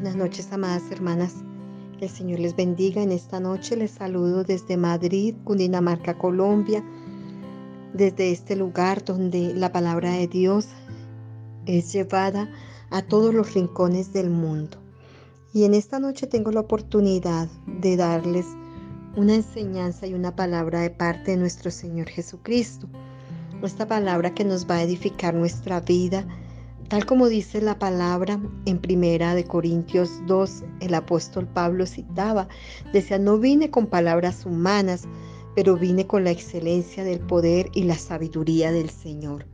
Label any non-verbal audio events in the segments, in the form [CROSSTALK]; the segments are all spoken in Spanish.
Buenas noches, amadas hermanas. El Señor les bendiga. En esta noche les saludo desde Madrid, Cundinamarca, Colombia, desde este lugar donde la palabra de Dios es llevada a todos los rincones del mundo. Y en esta noche tengo la oportunidad de darles una enseñanza y una palabra de parte de nuestro Señor Jesucristo. Esta palabra que nos va a edificar nuestra vida Tal como dice la palabra en Primera de Corintios 2, el apóstol Pablo citaba, decía, no vine con palabras humanas, pero vine con la excelencia del poder y la sabiduría del Señor.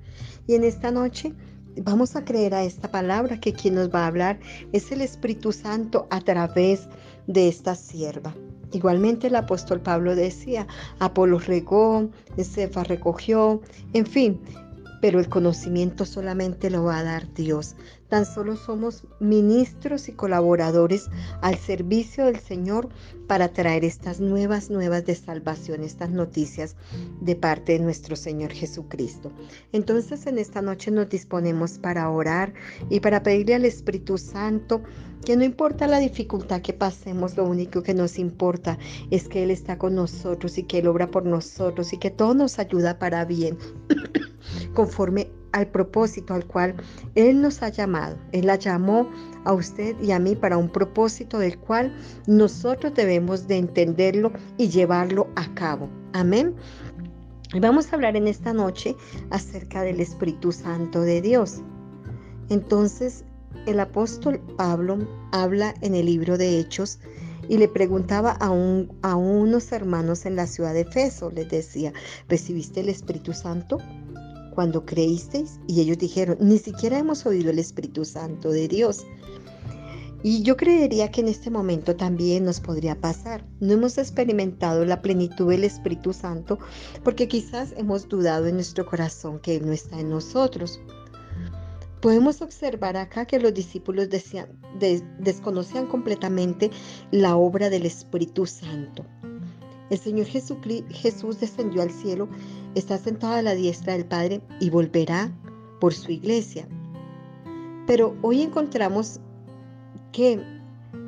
Y en esta noche vamos a creer a esta palabra que quien nos va a hablar es el Espíritu Santo a través de esta sierva. Igualmente el apóstol Pablo decía, Apolo regó, Cefa recogió, en fin, pero el conocimiento solamente lo va a dar Dios. Tan solo somos ministros y colaboradores al servicio del Señor para traer estas nuevas, nuevas de salvación, estas noticias de parte de nuestro Señor Jesucristo. Entonces en esta noche nos disponemos para orar y para pedirle al Espíritu Santo que no importa la dificultad que pasemos, lo único que nos importa es que Él está con nosotros y que Él obra por nosotros y que todo nos ayuda para bien. [COUGHS] conforme al propósito al cual Él nos ha llamado. Él la llamó a usted y a mí para un propósito del cual nosotros debemos de entenderlo y llevarlo a cabo. Amén. Vamos a hablar en esta noche acerca del Espíritu Santo de Dios. Entonces, el apóstol Pablo habla en el libro de Hechos y le preguntaba a, a unos hermanos en la ciudad de Efeso, les decía, ¿recibiste el Espíritu Santo? Cuando creísteis? Y ellos dijeron, ni siquiera hemos oído el Espíritu Santo de Dios. Y yo creería que en este momento también nos podría pasar. No hemos experimentado la plenitud del Espíritu Santo porque quizás hemos dudado en nuestro corazón que Él no está en nosotros. Podemos observar acá que los discípulos desconocían completamente la obra del Espíritu Santo. El Señor Jesús descendió al cielo, está sentado a la diestra del Padre y volverá por su iglesia. Pero hoy encontramos que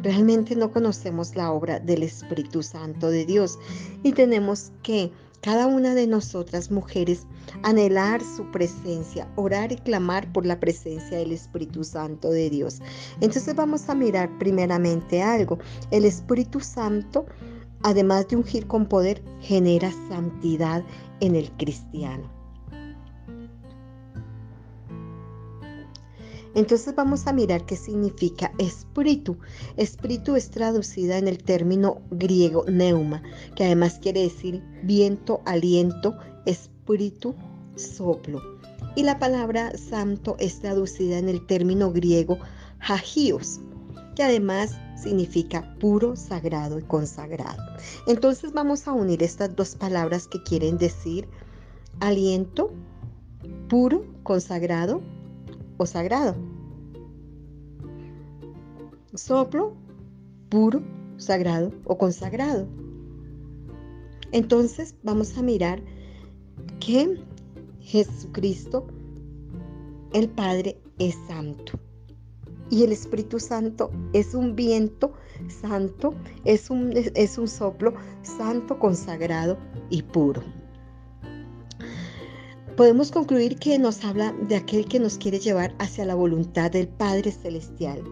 realmente no conocemos la obra del Espíritu Santo de Dios y tenemos que cada una de nosotras mujeres anhelar su presencia, orar y clamar por la presencia del Espíritu Santo de Dios. Entonces vamos a mirar primeramente algo. El Espíritu Santo además de ungir con poder, genera santidad en el cristiano. Entonces vamos a mirar qué significa espíritu. Espíritu es traducida en el término griego neuma, que además quiere decir viento, aliento, espíritu, soplo. Y la palabra santo es traducida en el término griego hagios, que además significa puro, sagrado y consagrado. Entonces vamos a unir estas dos palabras que quieren decir aliento, puro, consagrado o sagrado. Soplo, puro, sagrado o consagrado. Entonces vamos a mirar que Jesucristo, el Padre, es santo y el Espíritu Santo es un viento santo, es un, es un soplo santo, consagrado y puro. Podemos concluir que nos habla de aquel que nos quiere llevar hacia la voluntad del Padre Celestial.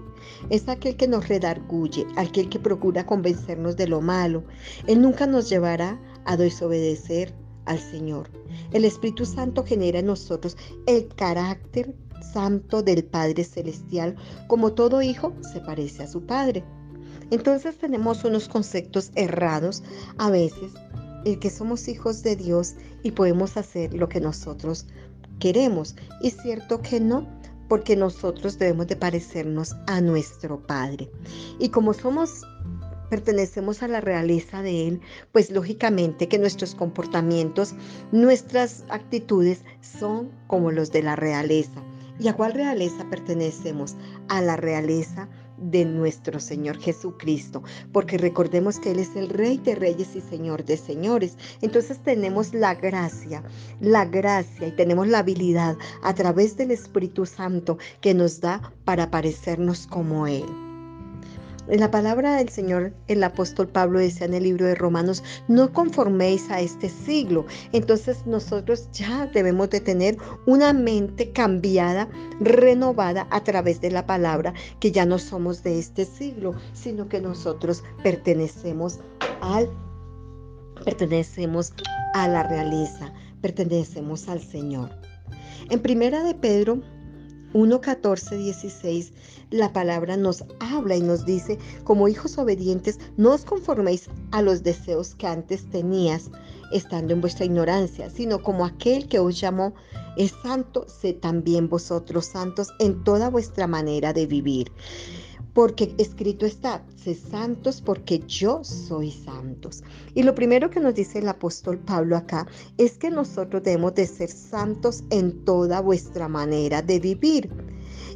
Es aquel que nos redarguye, aquel que procura convencernos de lo malo. Él nunca nos llevará a desobedecer al Señor. El Espíritu Santo genera en nosotros el carácter santo del Padre Celestial, como todo hijo se parece a su Padre. Entonces tenemos unos conceptos errados a veces, el que somos hijos de Dios y podemos hacer lo que nosotros queremos. Y cierto que no, porque nosotros debemos de parecernos a nuestro Padre. Y como somos pertenecemos a la realeza de Él, pues lógicamente que nuestros comportamientos, nuestras actitudes son como los de la realeza. ¿Y a cuál realeza pertenecemos? A la realeza de nuestro Señor Jesucristo, porque recordemos que Él es el Rey de Reyes y Señor de Señores. Entonces tenemos la gracia, la gracia y tenemos la habilidad a través del Espíritu Santo que nos da para parecernos como Él. La palabra del Señor, el apóstol Pablo decía en el libro de Romanos, no conforméis a este siglo. Entonces nosotros ya debemos de tener una mente cambiada, renovada a través de la palabra, que ya no somos de este siglo, sino que nosotros pertenecemos al pertenecemos a la realeza, pertenecemos al Señor. En primera de Pedro 1, 14, 16, la palabra nos habla y nos dice, como hijos obedientes, no os conforméis a los deseos que antes tenías, estando en vuestra ignorancia, sino como aquel que os llamó es santo, sé también vosotros santos en toda vuestra manera de vivir porque escrito está, sé santos porque yo soy santos. Y lo primero que nos dice el apóstol Pablo acá es que nosotros debemos de ser santos en toda vuestra manera de vivir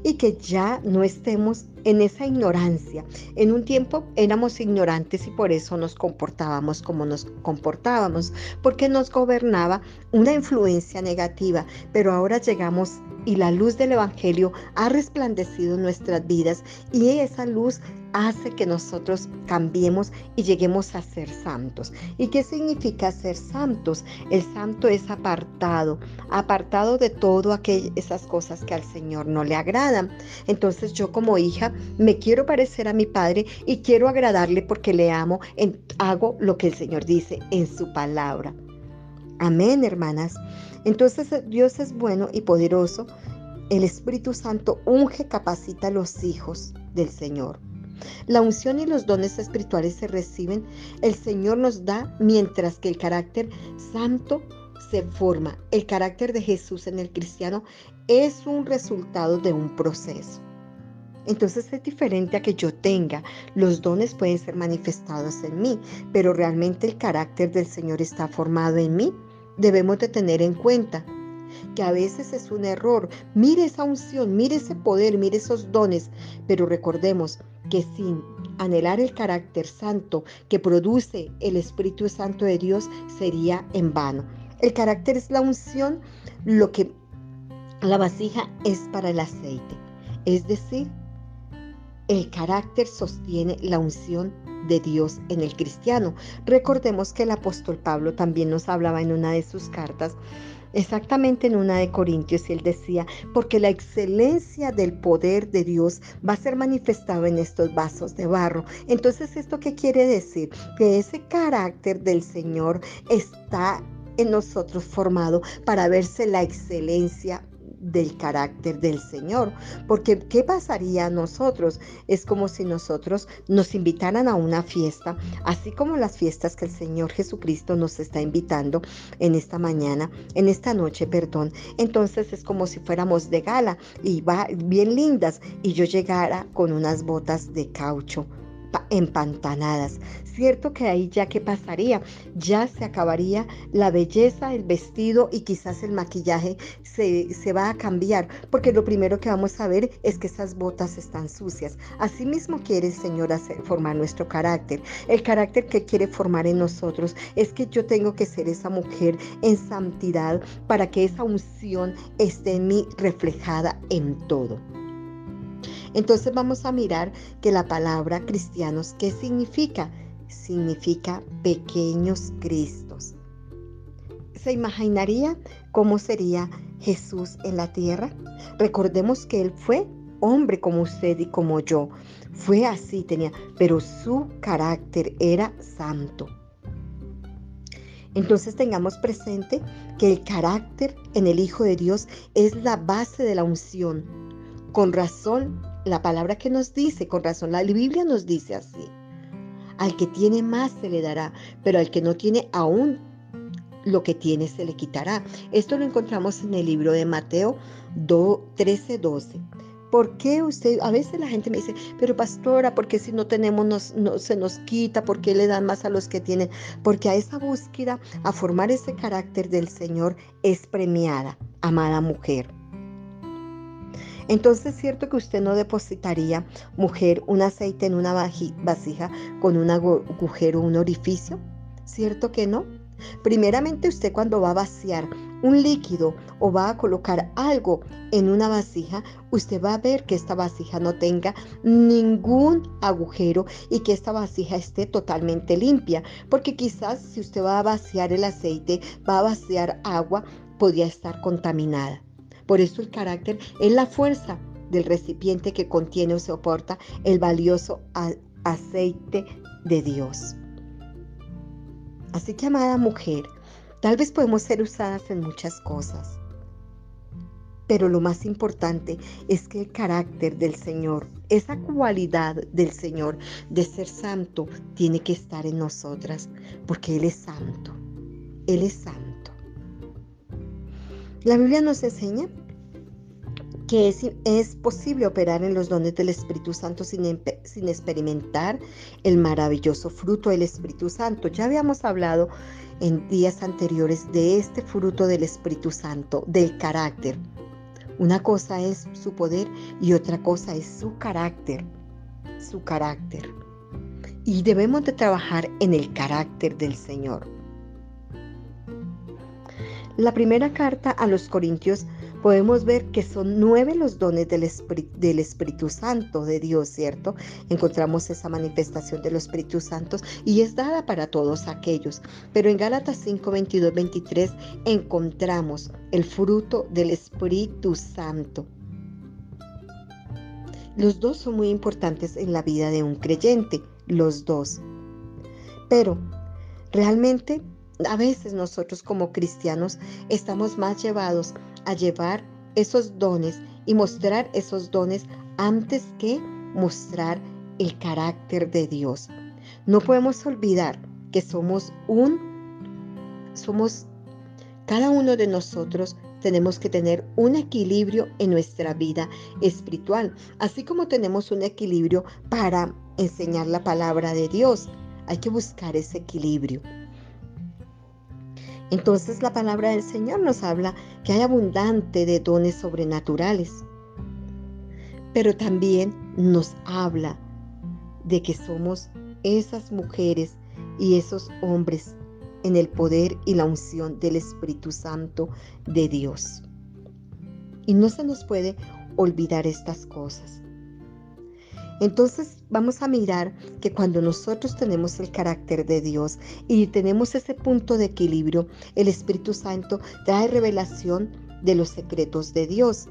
y que ya no estemos en esa ignorancia. En un tiempo éramos ignorantes y por eso nos comportábamos como nos comportábamos, porque nos gobernaba una influencia negativa, pero ahora llegamos y la luz del Evangelio ha resplandecido en nuestras vidas y esa luz hace que nosotros cambiemos y lleguemos a ser santos. ¿Y qué significa ser santos? El santo es apartado, apartado de todo aquellas esas cosas que al Señor no le agradan. Entonces yo como hija me quiero parecer a mi Padre y quiero agradarle porque le amo, hago lo que el Señor dice en su palabra. Amén, hermanas. Entonces Dios es bueno y poderoso. El Espíritu Santo unge, capacita a los hijos del Señor. La unción y los dones espirituales se reciben, el Señor nos da mientras que el carácter santo se forma. El carácter de Jesús en el cristiano es un resultado de un proceso. Entonces es diferente a que yo tenga. Los dones pueden ser manifestados en mí, pero realmente el carácter del Señor está formado en mí debemos de tener en cuenta que a veces es un error. Mire esa unción, mire ese poder, mire esos dones, pero recordemos que sin anhelar el carácter santo que produce el Espíritu Santo de Dios sería en vano. El carácter es la unción, lo que la vasija es para el aceite. Es decir, el carácter sostiene la unción de Dios en el cristiano. Recordemos que el apóstol Pablo también nos hablaba en una de sus cartas exactamente en una de Corintios él decía, porque la excelencia del poder de Dios va a ser manifestado en estos vasos de barro. Entonces, ¿esto qué quiere decir? Que ese carácter del Señor está en nosotros formado para verse la excelencia del carácter del Señor. Porque ¿qué pasaría a nosotros? Es como si nosotros nos invitaran a una fiesta, así como las fiestas que el Señor Jesucristo nos está invitando en esta mañana, en esta noche, perdón. Entonces es como si fuéramos de gala y va bien lindas y yo llegara con unas botas de caucho empantanadas. Cierto que ahí ya qué pasaría, ya se acabaría la belleza del vestido y quizás el maquillaje se, se, va a cambiar, porque lo primero que vamos a ver es que esas botas están sucias. Asimismo quiere el Señor formar nuestro carácter. El carácter que quiere formar en nosotros es que yo tengo que ser esa mujer en santidad para que esa unción esté en mí reflejada en todo. Entonces vamos a mirar que la palabra cristianos, ¿qué significa? Significa pequeños Cristos. ¿Se imaginaría cómo sería Jesús en la tierra? Recordemos que Él fue hombre como usted y como yo. Fue así, tenía, pero su carácter era santo. Entonces tengamos presente que el carácter en el Hijo de Dios es la base de la unción. Con razón la palabra que nos dice, con razón, la Biblia nos dice así. Al que tiene más se le dará, pero al que no tiene aún lo que tiene se le quitará. Esto lo encontramos en el libro de Mateo 13, 12. ¿Por qué usted, a veces la gente me dice, pero pastora, ¿por qué si no tenemos no, se nos quita? ¿Por qué le dan más a los que tienen? Porque a esa búsqueda, a formar ese carácter del Señor, es premiada, amada mujer. Entonces es cierto que usted no depositaría, mujer, un aceite en una vasija con un agujero, un orificio. ¿Cierto que no? Primeramente usted cuando va a vaciar un líquido o va a colocar algo en una vasija, usted va a ver que esta vasija no tenga ningún agujero y que esta vasija esté totalmente limpia, porque quizás si usted va a vaciar el aceite, va a vaciar agua, podría estar contaminada. Por eso el carácter es la fuerza del recipiente que contiene o soporta el valioso aceite de Dios. Así que, amada mujer, tal vez podemos ser usadas en muchas cosas, pero lo más importante es que el carácter del Señor, esa cualidad del Señor de ser santo, tiene que estar en nosotras, porque Él es santo. Él es santo. La Biblia nos enseña que es, posible operar en los dones del Espíritu Santo sin, sin experimentar el maravilloso fruto del Espíritu Santo. Ya habíamos hablado en días anteriores de este fruto del Espíritu Santo, del carácter. Una cosa es su poder y otra cosa es su carácter, su carácter. Y debemos de trabajar en el carácter del Señor. La primera carta a los Corintios podemos ver que son nueve los dones del, Espíritu Santo de Dios, ¿cierto? Encontramos esa manifestación de los Espíritus Santos y es dada para todos aquellos. Pero en Gálatas 5, 22, 23 encontramos el fruto del Espíritu Santo. Los dos son muy importantes en la vida de un creyente, los dos. Pero realmente a veces nosotros como cristianos estamos más llevados a llevar esos dones y mostrar esos dones antes que mostrar el carácter de Dios. No podemos olvidar que somos un, somos, cada uno de nosotros tenemos que tener un equilibrio en nuestra vida espiritual, así como tenemos un equilibrio para enseñar la palabra de Dios. Hay que buscar ese equilibrio. Entonces la palabra del Señor nos habla que hay abundante de dones sobrenaturales, pero también nos habla de que somos esas mujeres y esos hombres en el poder y la unción del Espíritu Santo de Dios. Y no se nos puede olvidar estas cosas. Entonces vamos a mirar que cuando nosotros tenemos el carácter de Dios y tenemos ese punto de equilibrio, el Espíritu Santo trae revelación de los secretos de Dios.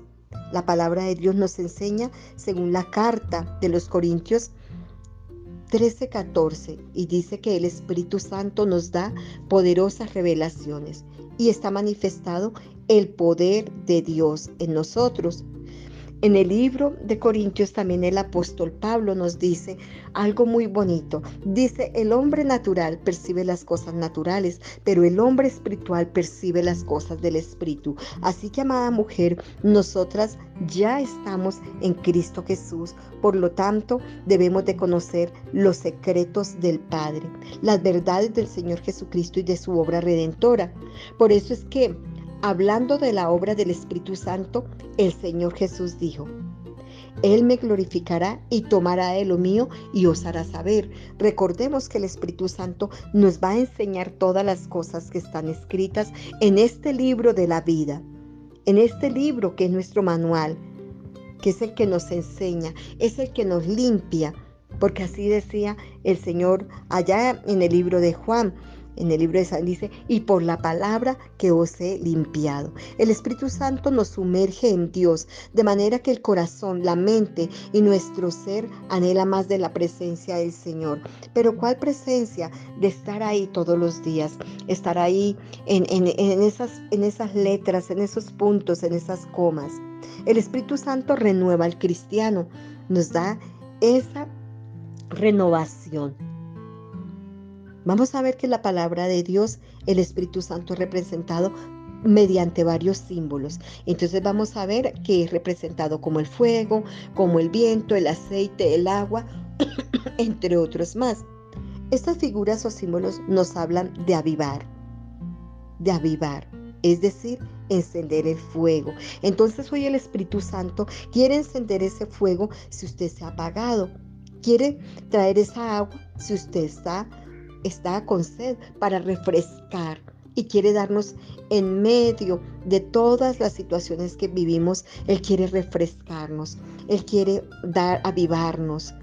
La palabra de Dios nos enseña, según la carta de los Corintios 13:14, y dice que el Espíritu Santo nos da poderosas revelaciones y está manifestado el poder de Dios en nosotros en el libro de Corintios también el apóstol Pablo nos dice algo muy bonito. Dice, el hombre natural percibe las cosas naturales, pero el hombre espiritual percibe las cosas del espíritu. Así que, amada mujer, nosotras ya estamos en Cristo Jesús. Por lo tanto, debemos de conocer los secretos del Padre, las verdades del Señor Jesucristo y de su obra redentora. Por eso es que Hablando de la obra del Espíritu Santo, el Señor Jesús dijo, Él me glorificará y tomará de lo mío y os hará saber. Recordemos que el Espíritu Santo nos va a enseñar todas las cosas que están escritas en este libro de la vida, en este libro que es nuestro manual, que es el que nos enseña, es el que nos limpia, porque así decía el Señor allá en el libro de Juan en el libro de San dice, y por la palabra que os he limpiado. El Espíritu Santo nos sumerge en Dios, de manera que el corazón, la mente y nuestro ser anhela más de la presencia del Señor. Pero ¿cuál presencia? De estar ahí todos los días, estar ahí en, en, esas, en esas letras, en esos puntos, en esas comas. El Espíritu Santo renueva al cristiano, nos da esa renovación. Vamos a ver que la palabra de Dios, el Espíritu Santo es representado mediante varios símbolos. Entonces vamos a ver que es representado como el fuego, como el viento, el aceite, el agua, [COUGHS] entre otros más. Estas figuras o símbolos nos hablan de avivar, de avivar, es decir, encender el fuego. Entonces hoy el Espíritu Santo quiere encender ese fuego si usted se ha apagado. Quiere traer esa agua si usted está está con sed para refrescar y quiere darnos en medio de todas las situaciones que vivimos, Él quiere refrescarnos, Él quiere dar, avivarnos.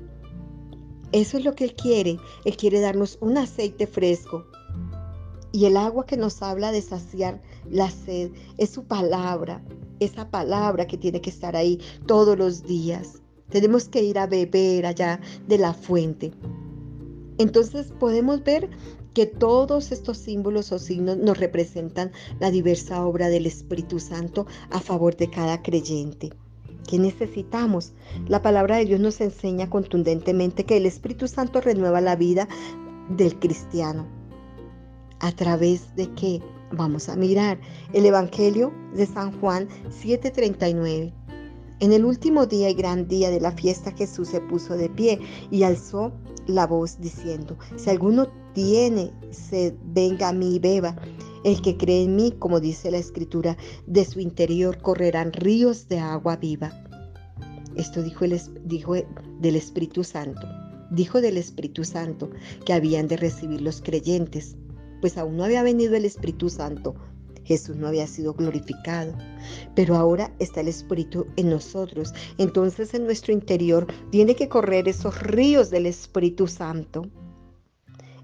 Eso es lo que Él quiere, Él quiere darnos un aceite fresco. Y el agua que nos habla de saciar la sed es su palabra, esa palabra que tiene que estar ahí todos los días. Tenemos que ir a beber allá de la fuente. Entonces podemos ver que todos estos símbolos o signos nos representan la diversa obra del Espíritu Santo a favor de cada creyente. ¿Qué necesitamos? La palabra de Dios nos enseña contundentemente que el Espíritu Santo renueva la vida del cristiano. ¿A través de qué? Vamos a mirar el Evangelio de San Juan 7:39. En el último día y gran día de la fiesta Jesús se puso de pie y alzó la voz diciendo, si alguno tiene sed, venga a mí y beba. El que cree en mí, como dice la escritura, de su interior correrán ríos de agua viva. Esto dijo, el, dijo del Espíritu Santo. Dijo del Espíritu Santo que habían de recibir los creyentes, pues aún no había venido el Espíritu Santo. Jesús no había sido glorificado, pero ahora está el Espíritu en nosotros. Entonces en nuestro interior tiene que correr esos ríos del Espíritu Santo.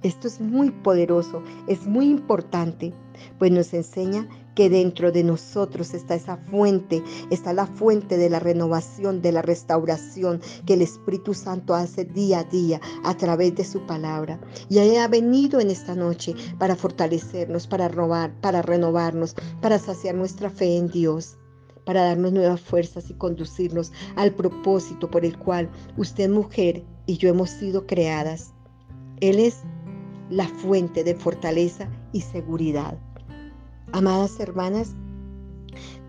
Esto es muy poderoso, es muy importante, pues nos enseña que dentro de nosotros está esa fuente, está la fuente de la renovación, de la restauración que el Espíritu Santo hace día a día a través de su palabra. Y Él ha venido en esta noche para fortalecernos, para robar, para renovarnos, para saciar nuestra fe en Dios para darnos nuevas fuerzas y conducirnos al propósito por el cual usted mujer y yo hemos sido creadas. Él es la fuente de fortaleza y seguridad. Amadas hermanas,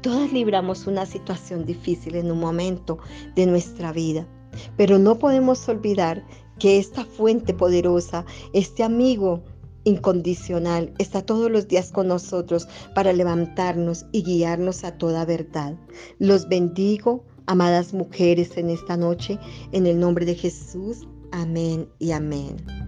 todas libramos una situación difícil en un momento de nuestra vida, pero no podemos olvidar que esta fuente poderosa, este amigo incondicional, está todos los días con nosotros para levantarnos y guiarnos a toda verdad. Los bendigo, amadas mujeres, en esta noche, en el nombre de Jesús. Amén y amén.